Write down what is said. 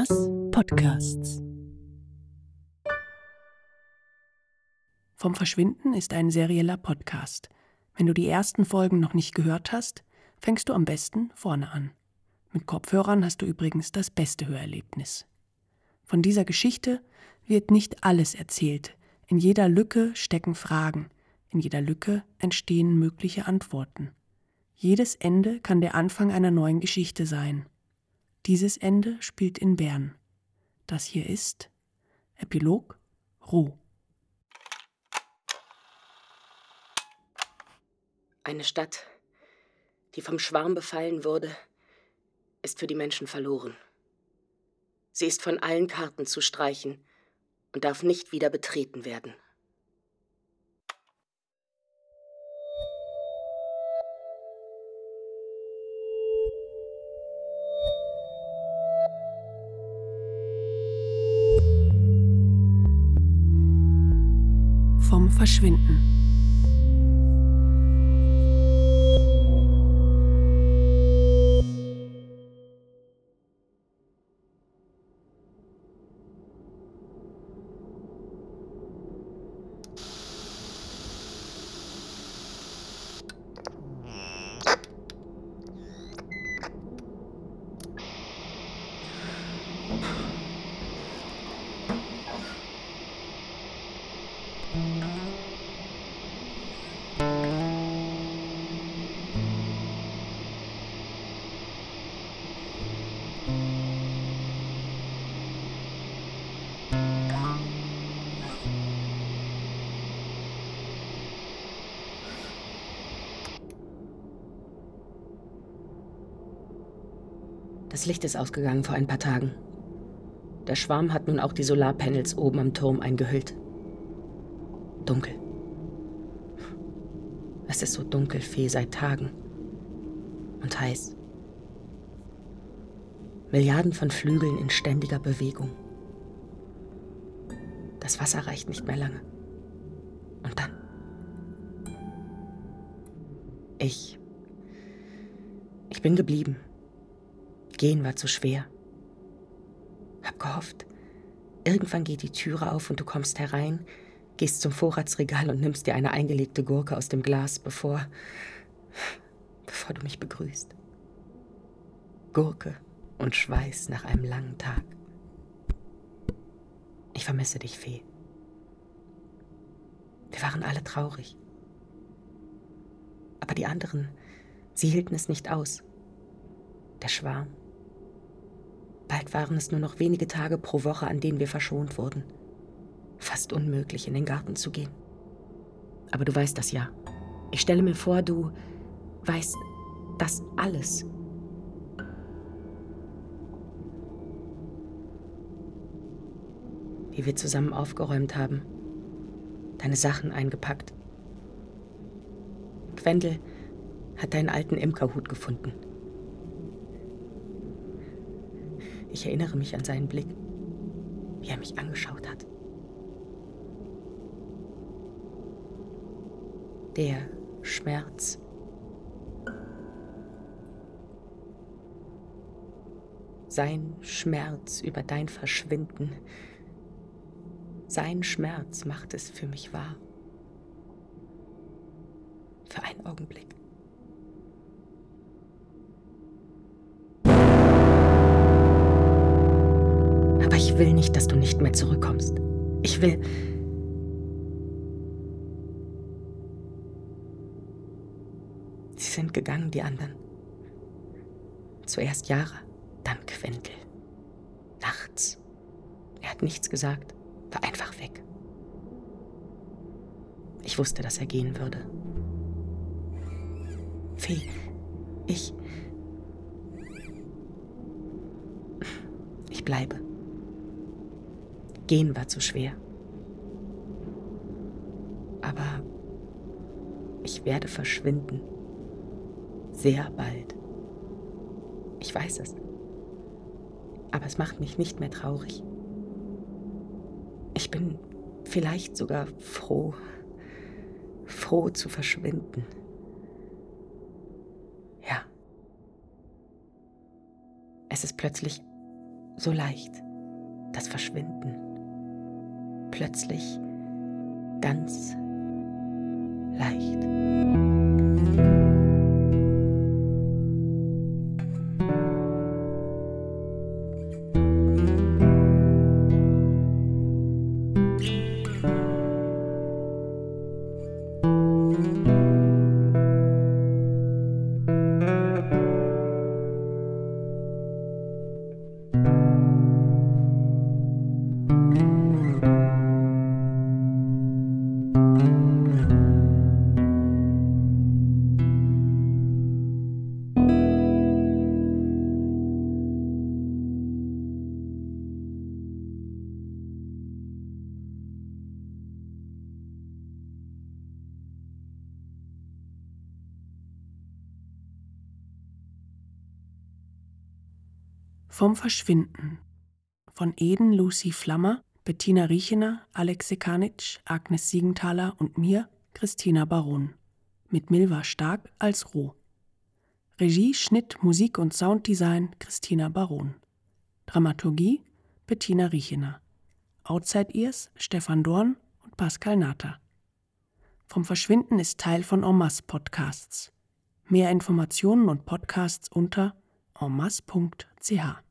Mars Podcasts. Vom Verschwinden ist ein serieller Podcast. Wenn du die ersten Folgen noch nicht gehört hast, fängst du am besten vorne an. Mit Kopfhörern hast du übrigens das beste Hörerlebnis. Von dieser Geschichte wird nicht alles erzählt. In jeder Lücke stecken Fragen, in jeder Lücke entstehen mögliche Antworten. Jedes Ende kann der Anfang einer neuen Geschichte sein. Dieses Ende spielt in Bern. Das hier ist Epilog Roh. Eine Stadt, die vom Schwarm befallen wurde, ist für die Menschen verloren. Sie ist von allen Karten zu streichen und darf nicht wieder betreten werden. Verschwinden. Das Licht ist ausgegangen vor ein paar Tagen. Der Schwarm hat nun auch die Solarpanels oben am Turm eingehüllt. Dunkel. Es ist so dunkel, Fee, seit Tagen. Und heiß. Milliarden von Flügeln in ständiger Bewegung. Das Wasser reicht nicht mehr lange. Und dann? Ich. Ich bin geblieben. Gehen war zu schwer. Hab gehofft, irgendwann geht die Türe auf und du kommst herein, gehst zum Vorratsregal und nimmst dir eine eingelegte Gurke aus dem Glas, bevor. bevor du mich begrüßt. Gurke und Schweiß nach einem langen Tag. Ich vermisse dich, Fee. Wir waren alle traurig. Aber die anderen, sie hielten es nicht aus. Der Schwarm, Bald waren es nur noch wenige Tage pro Woche, an denen wir verschont wurden. Fast unmöglich, in den Garten zu gehen. Aber du weißt das ja. Ich stelle mir vor, du weißt das alles. Wie wir zusammen aufgeräumt haben, deine Sachen eingepackt. Quendel hat deinen alten Imkerhut gefunden. Ich erinnere mich an seinen Blick, wie er mich angeschaut hat. Der Schmerz. Sein Schmerz über dein Verschwinden. Sein Schmerz macht es für mich wahr. Für einen Augenblick. Ich will nicht, dass du nicht mehr zurückkommst. Ich will. Sie sind gegangen, die anderen. Zuerst Jahre, dann Quentel. Nachts. Er hat nichts gesagt, war einfach weg. Ich wusste, dass er gehen würde. Fee, ich. Ich bleibe. Gehen war zu schwer. Aber ich werde verschwinden. Sehr bald. Ich weiß es. Aber es macht mich nicht mehr traurig. Ich bin vielleicht sogar froh, froh zu verschwinden. Ja. Es ist plötzlich so leicht, das Verschwinden. Plötzlich ganz leicht. Vom Verschwinden von Eden Lucy Flammer, Bettina Riechener, Alex Sekanitsch, Agnes Siegenthaler und mir, Christina Baron. Mit Milva Stark als Roh. Regie, Schnitt, Musik und Sounddesign Christina Baron. Dramaturgie Bettina Riechener. Outside Ears Stefan Dorn und Pascal Natter. Vom Verschwinden ist Teil von En Podcasts. Mehr Informationen und Podcasts unter enmasse.ch